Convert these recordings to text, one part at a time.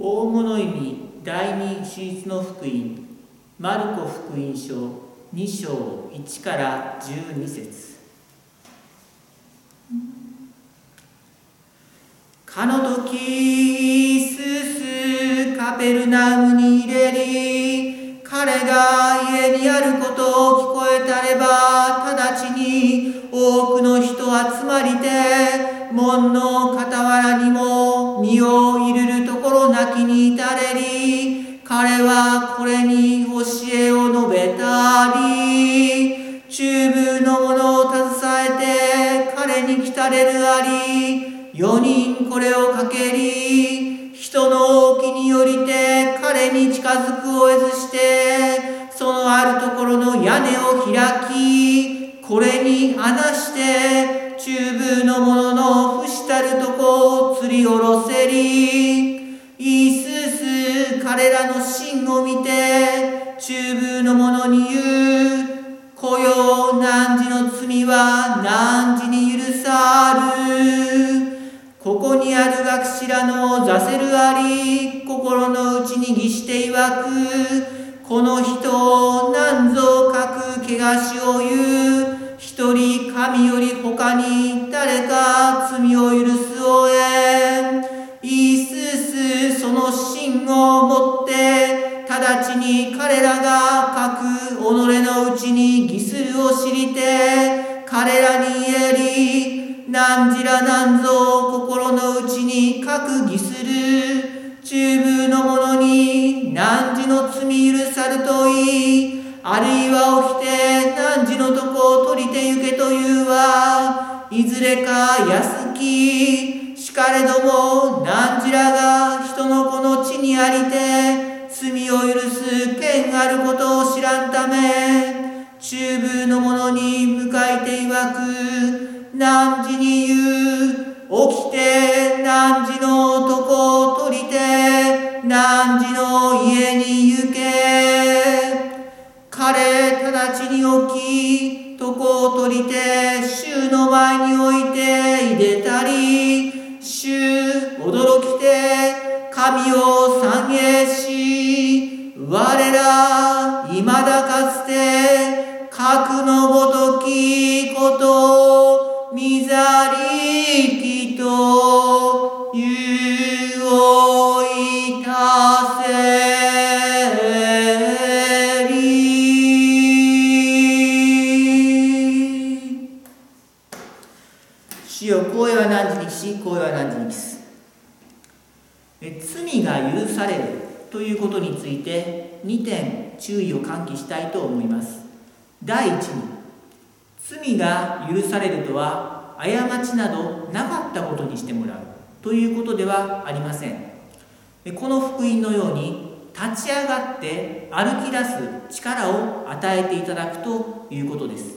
大物意味第二手術の福音マルコ福音書2章1から12節。かの時すすカペルナムに入れり彼が家にあることを聞こえたれば直ちに多くの人集まりて門の傍らにも彼はこれに罪は汝に許さるここにある学士らの座せるあり心の内に義していわくこの人を何ぞ書く怪しを言う一人神より他に誰か罪を許すをえイーススその芯を持って直ちに彼らが書く己のうちに義するを知りて彼らに言えり何時ら何ぞ心のうちに書く義する。中部の者に何時の罪許さるといいあるいは起きて何時のとこを取りて行けというはいずれか安きしかれども何時らが人の子の地にありて中部の者に迎えていわく何時に言う？起きて何時のとこを取りて何時の家に行け。彼直ちに起き床を取りて衆の前に置いて入れたり主驚きて神を賛美し我ら未だかつて核のごときことみざりきというをいたせり。主よ声は何時にし声は何時に帰す。え罪が許されるということについて2点注意を喚起したいと思います。第一に罪が許されるとは過ちなどなかったことにしてもらうということではありません。この福音のように立ち上がって歩き出す力を与えていただくということです。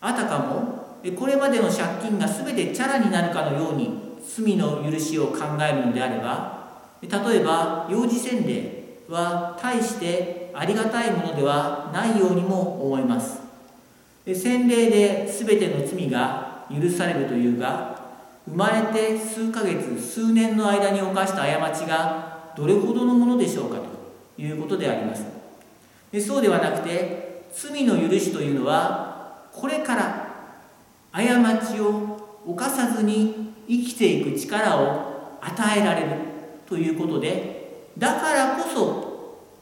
あたかもこれまでの借金が全てチャラになるかのように罪の許しを考えるのであれば例えば幼児洗礼は大してありがたいものではないようにも思います。洗礼で全ての罪が許されるというが生まれて数ヶ月数年の間に犯した過ちがどれほどのものでしょうかということであります。でそうではなくて罪の許しというのはこれから過ちを犯さずに生きていく力を与えられるということでだからこそ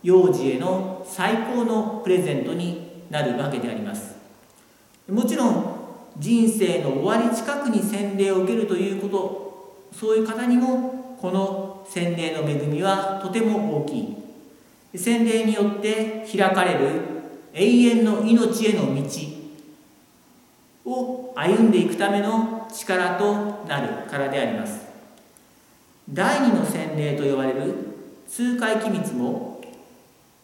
幼児への最高のプレゼントになるわけであります。もちろん人生の終わり近くに洗礼を受けるということそういう方にもこの洗礼の恵みはとても大きい。洗礼によって開かれる永遠の命への道を歩んでいくための力となるからであります。第二の洗礼と呼ばれる通会機密も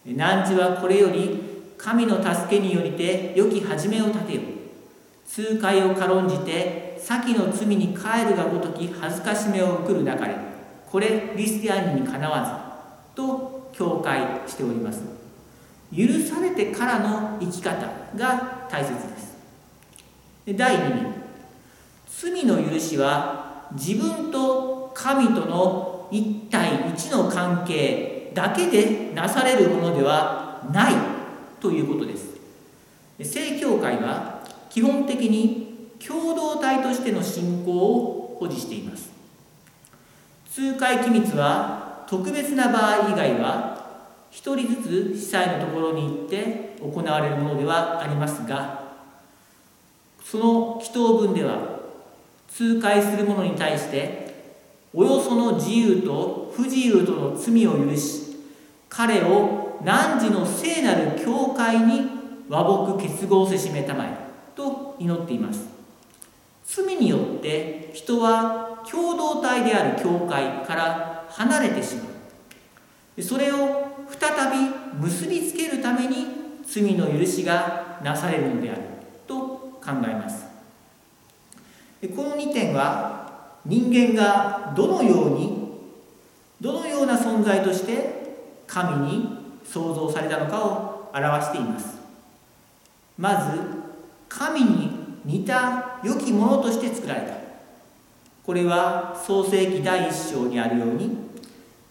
汝はこれより神の助けによりて良き始めを立てよ通会を軽んじて先の罪に帰るがごとき恥ずかしめを受くるなかれ。これクリスティアンにかなわずと教会しております。許されてからの生き方が大切です。第2に罪の許しは自分と神との一対一の関係だけでなされるものではないということです。正教会は基本的に共同体としての信仰を保持しています。通会機密は特別な場合以外は一人ずつ司祭のところに行って行われるものではありますがその祈祷文では通会する者に対しておよその自由と不自由との罪を許し彼を汝の聖なる教会に和睦結合せしめたまえと祈っています。罪によって人は共同体である教会から離れてしまう。それを再び結びつけるために罪の許しがなされるのであると考えます。この2点は人間がどのようにどのような存在として神に創造されたのかを表しています。まず神に似た良きものとして作られた。これは創世記第一章にあるように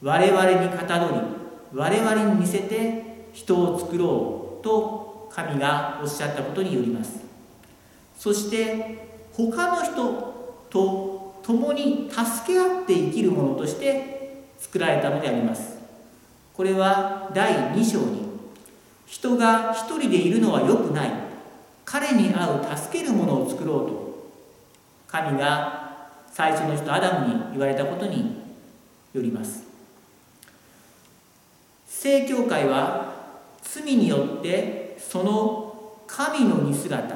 我々にかたどり我々に似せて人を作ろうと神がおっしゃったことによります。そして他の人と共に助け合って生きるものとして作られたのであります。これは第2章に人が一人でいるのは良くない。彼に合う助けるものを作ろうと。神が最初の人アダムに言われたことによります。正教会は罪によってその神の似姿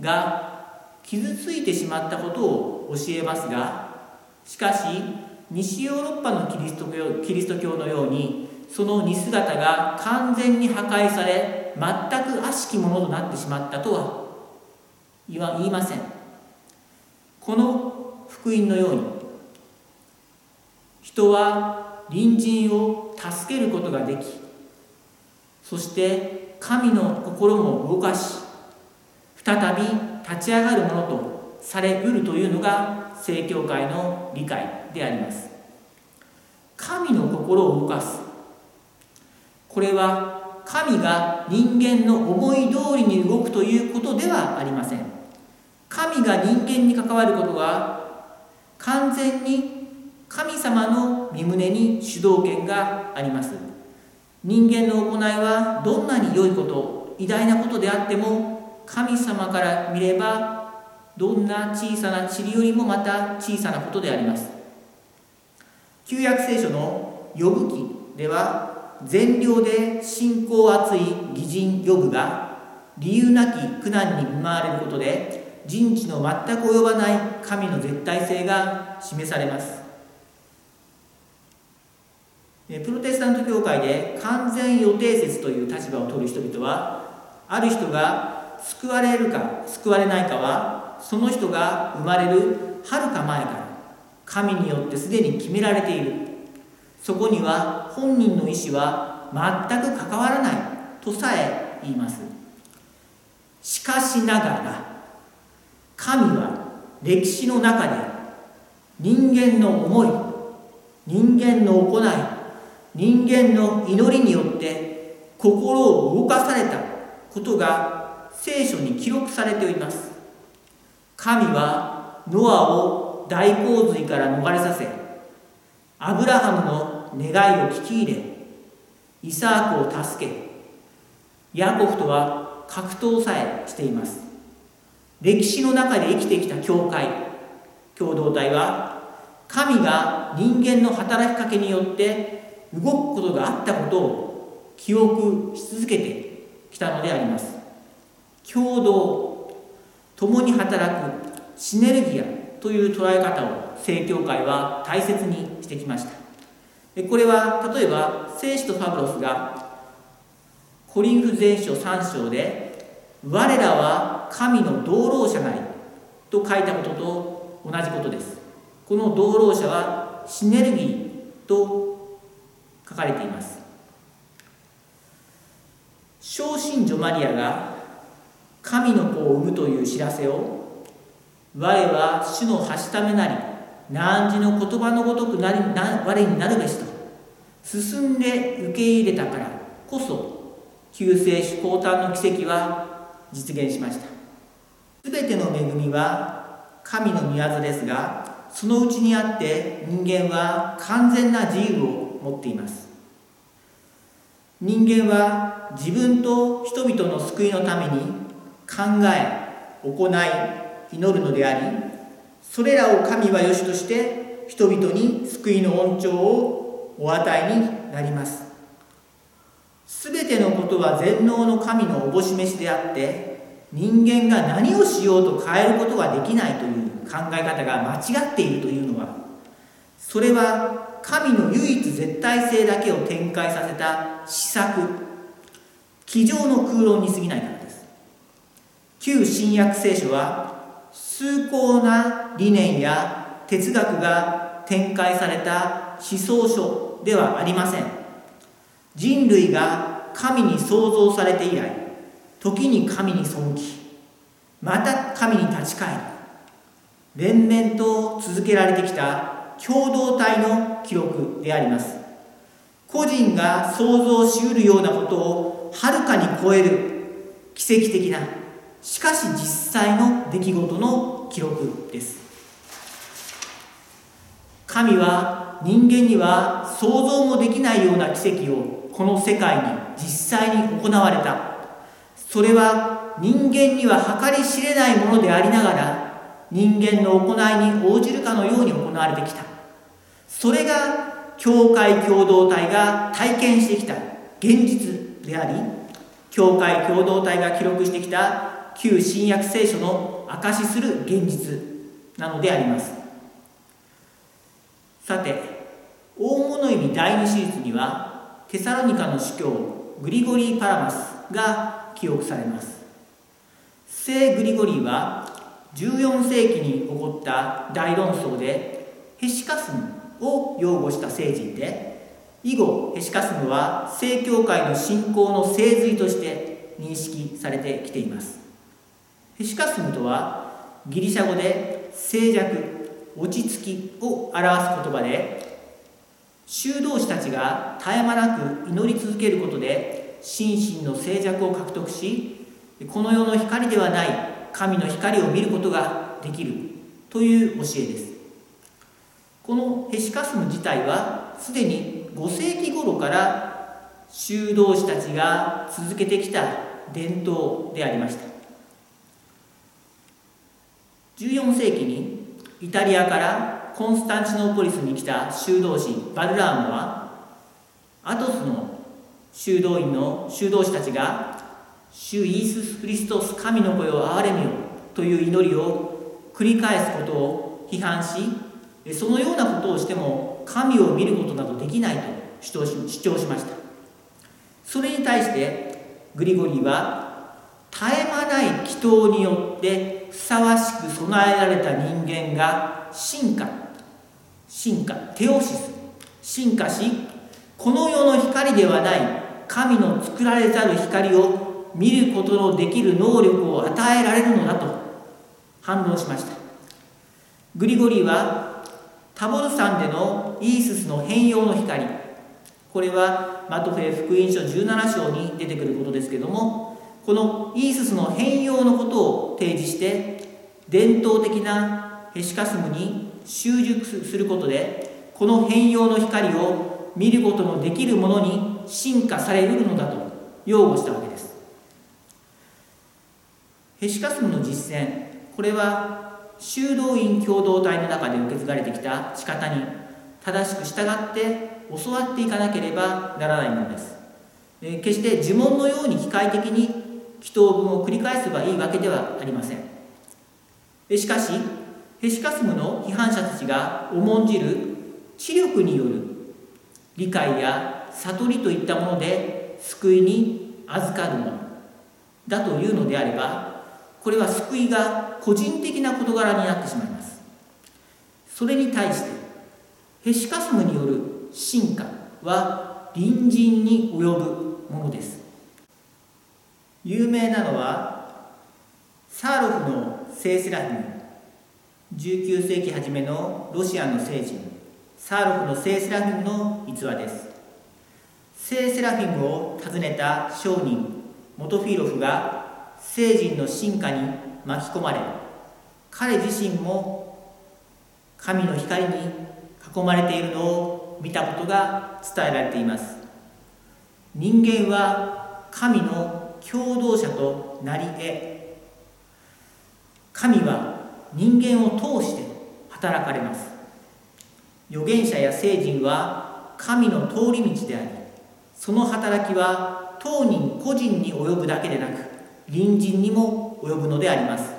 が傷ついてしまったことを教えますがしかし西ヨーロッパのキリスト教キリスト教のようにその似姿が完全に破壊され全く悪しきものとなってしまったとは言いません。この福音のように人は隣人を助けることができそして神の心も動かし再び立ち上がるものとされうるというのが正教会の理解であります。神の心を動かす。これは神が人間の思い通りに動くということではありません。神が人間に関わることは完全に神様の身旨に主導権があります。人間の行いはどんなに良いこと偉大なことであっても神様から見ればどんな小さな塵よりもまた小さなことであります。旧約聖書の呼ぶ記では善良で信仰厚い義人呼ぶが理由なき苦難に見舞われることで人知の全く及ばない神の絶対性が示されます。プロテスタント教会で完全予定説という立場を取る人々はある人が救われるか救われないかはその人が生まれるはるか前から神によってすでに決められている。そこには本人の意思は全く関わらないとさえ言います。しかしながら神は歴史の中で人間の思い人間の行い人間の祈りによって心を動かされたことが聖書に記録されております。神はノアを大洪水から逃れさせアブラハムの願いを聞き入れイサークを助けヤコフとは格闘さえしています。歴史の中で生きてきた教会共同体は神が人間の働きかけによって動くことがあったことを記憶し続けてきたのであります。共同共に働くシネルギアという捉え方を正教会は大切にしてきました。これは例えば聖使とファブロスがコリンフ全書3章で「我らは神の道路者なり」と書いたことと同じことです。この道路者はシネルギーと書かれています。小信女マリアが神の子を産むという知らせを我は主のはしためなり汝の言葉のごとくなりな我になるべしと進んで受け入れたからこそ救世主降誕の奇跡は実現しました。全ての恵みは神の御業ですがそのうちにあって人間は完全な自由を持っています。人間は自分と人々の救いのために考え行い祈るのでありそれらを神はよしとして人々に救いの恩寵をお与えになります。すべてのことは全能の神のおぼししであって人間が何をしようと変えることができないという考え方が間違っているというのはそれは神の唯一絶対性だけを展開させた施策机上の空論に過ぎないからです。旧新約聖書は崇高な理念や哲学が展開された思想書ではありません。人類が神に創造されて以来時に神に背きまた神に立ち返る連綿と続けられてきた共同体の記録であります。個人が想像しうるようなことをはるかに超える奇跡的なしかし実際の出来事の記録です。神は人間には想像もできないような奇跡をこの世界に実際に行われた。それは人間には計り知れないものでありながら人間の行いに応じるかのように行われてきた。それが教会共同体が体験してきた現実であり教会共同体が記録してきた旧新約聖書の証しする現実なのであります。さて大物指第二手術にはテサロニカの司教グリゴリー・パラマスが記憶されます。聖グリゴリーは14世紀に起こった大論争でヘシカスムを擁護した聖人で以後ヘシカスムは正教会の信仰の聖髄として認識されてきています。ヘシカスムとはギリシャ語で静寂落ち着きを表す言葉で修道士たちが絶え間なく祈り続けることで心身の静寂を獲得しこの世の光ではない神の光を見ることができるという教えです。このヘシカスム自体はすでに5世紀頃から修道士たちが続けてきた伝統でありました。14世紀にイタリアからコンスタンチノーポリスに来た修道士バルラームはアトスの修道院の修道士たちが主イース・クリストス神の声を憐れみよという祈りを繰り返すことを批判しそのようなことをしても神を見ることなどできないと主張し主張しました。それに対してグリゴリーは絶え間ない祈祷によってふさわしく備えられた人間が進化。進化。テオシス進化。しこの世の光ではない神の作られざる光を見ることのできる能力を与えられるのだと反論しましたグリゴリーはタボル山でのイーススの変容の光これはマトフェ福音書17章に出てくることですけどもこのイーススの変容のことを提示して伝統的なヘシカスムに習熟することでこの変容の光を見ることのできるものに進化されうるのだと擁護したわけです。ヘシカスムの実践これは修道院共同体の中で受け継がれてきた仕方に正しく従って教わっていかなければならないものです、決して呪文のように機械的に祈祷文を繰り返せばいいわけではありません。しかしヘシカスムの批判者たちが重んじる知力による理解や悟りといったもので救いに預かるものだというのであればこれは救いが個人的な事柄になってしまいます。それに対してヘシカスムによる進化は隣人に及ぶものです。有名なのはサーロフの聖セラフィム19世紀初めのロシアの聖人サーロフの聖セラフィムの逸話です。聖セラフィムを訪ねた商人モトフィーロフが聖人の進化に巻き込まれ彼自身も神の光に囲まれているのを見たことが伝えられています。人間は神の共同者となり得神は人間を通して働かれます。預言者や聖人は神の通り道でありその働きは当人個人に及ぶだけでなく隣人にも及ぶのであります。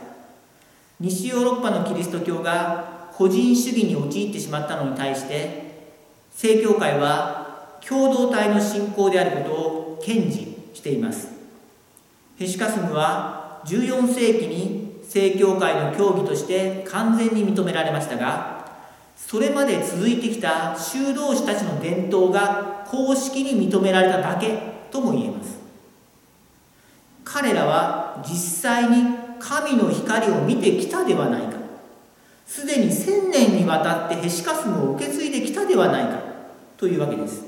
西ヨーロッパのキリスト教が個人主義に陥ってしまったのに対して正教会は共同体の信仰であることを堅持しています。ヘシカスムは14世紀に正教会の教義として完全に認められましたがそれまで続いてきた修道士たちの伝統が公式に認められただけとも言えます。彼らは実際に神の光を見てきたではないか。すでに千年にわたってヘシカスムを受け継いできたではないかというわけです。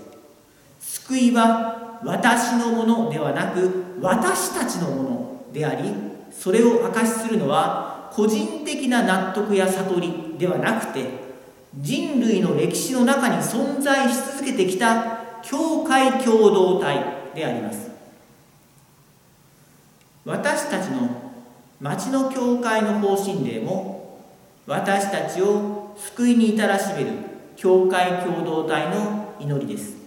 救いは私のものではなく私たちのものでありそれを証しするのは個人的な納得や悟りではなくて人類の歴史の中に存在し続けてきた教会共同体であります。私たちの町の教会の方針令も私たちを救いに至らしめる教会共同体の祈りです。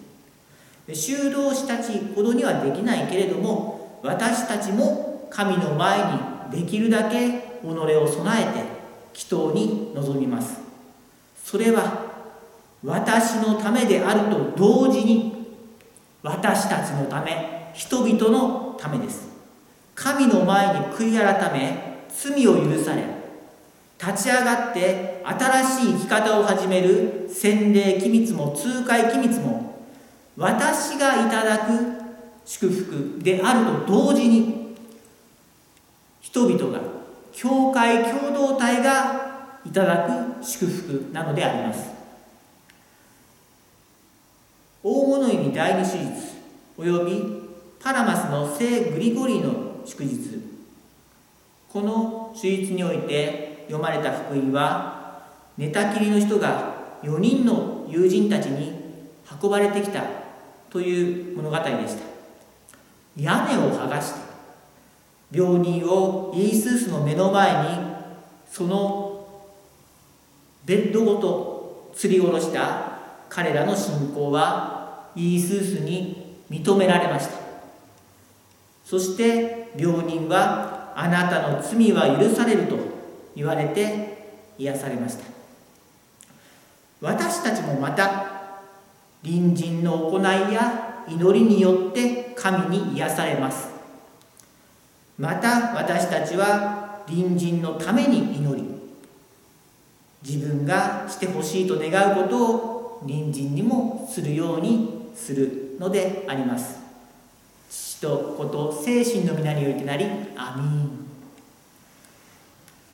修道士たちほどにはできないけれども私たちも神の前にできるだけ己を備えて祈祷に臨みます。それは私のためであると同時に私たちのため人々のためです。神の前に悔い改め罪を許され立ち上がって新しい生き方を始める洗礼機密も痛快機密も私がいただく祝福であると同時に人々が教会共同体がいただく祝福なのであります。大物意味第二手術およびパラマスの聖グリゴリーの祝日。この手術において読まれた福音は寝たきりの人が4人の友人たちに運ばれてきたという物語でした。屋根を剥がして病人をイースースの目の前にそのベッドごと吊り下ろした彼らの信仰はイースースに認められました。そして病人はあなたの罪は許されると言われて癒されました。私たちもまた隣人の行いや祈りによって神に癒されますまた私たちは隣人のために祈り自分がしてほしいと願うことを隣人にもするようにするのであります父と子と精神の皆によりてなりアミーン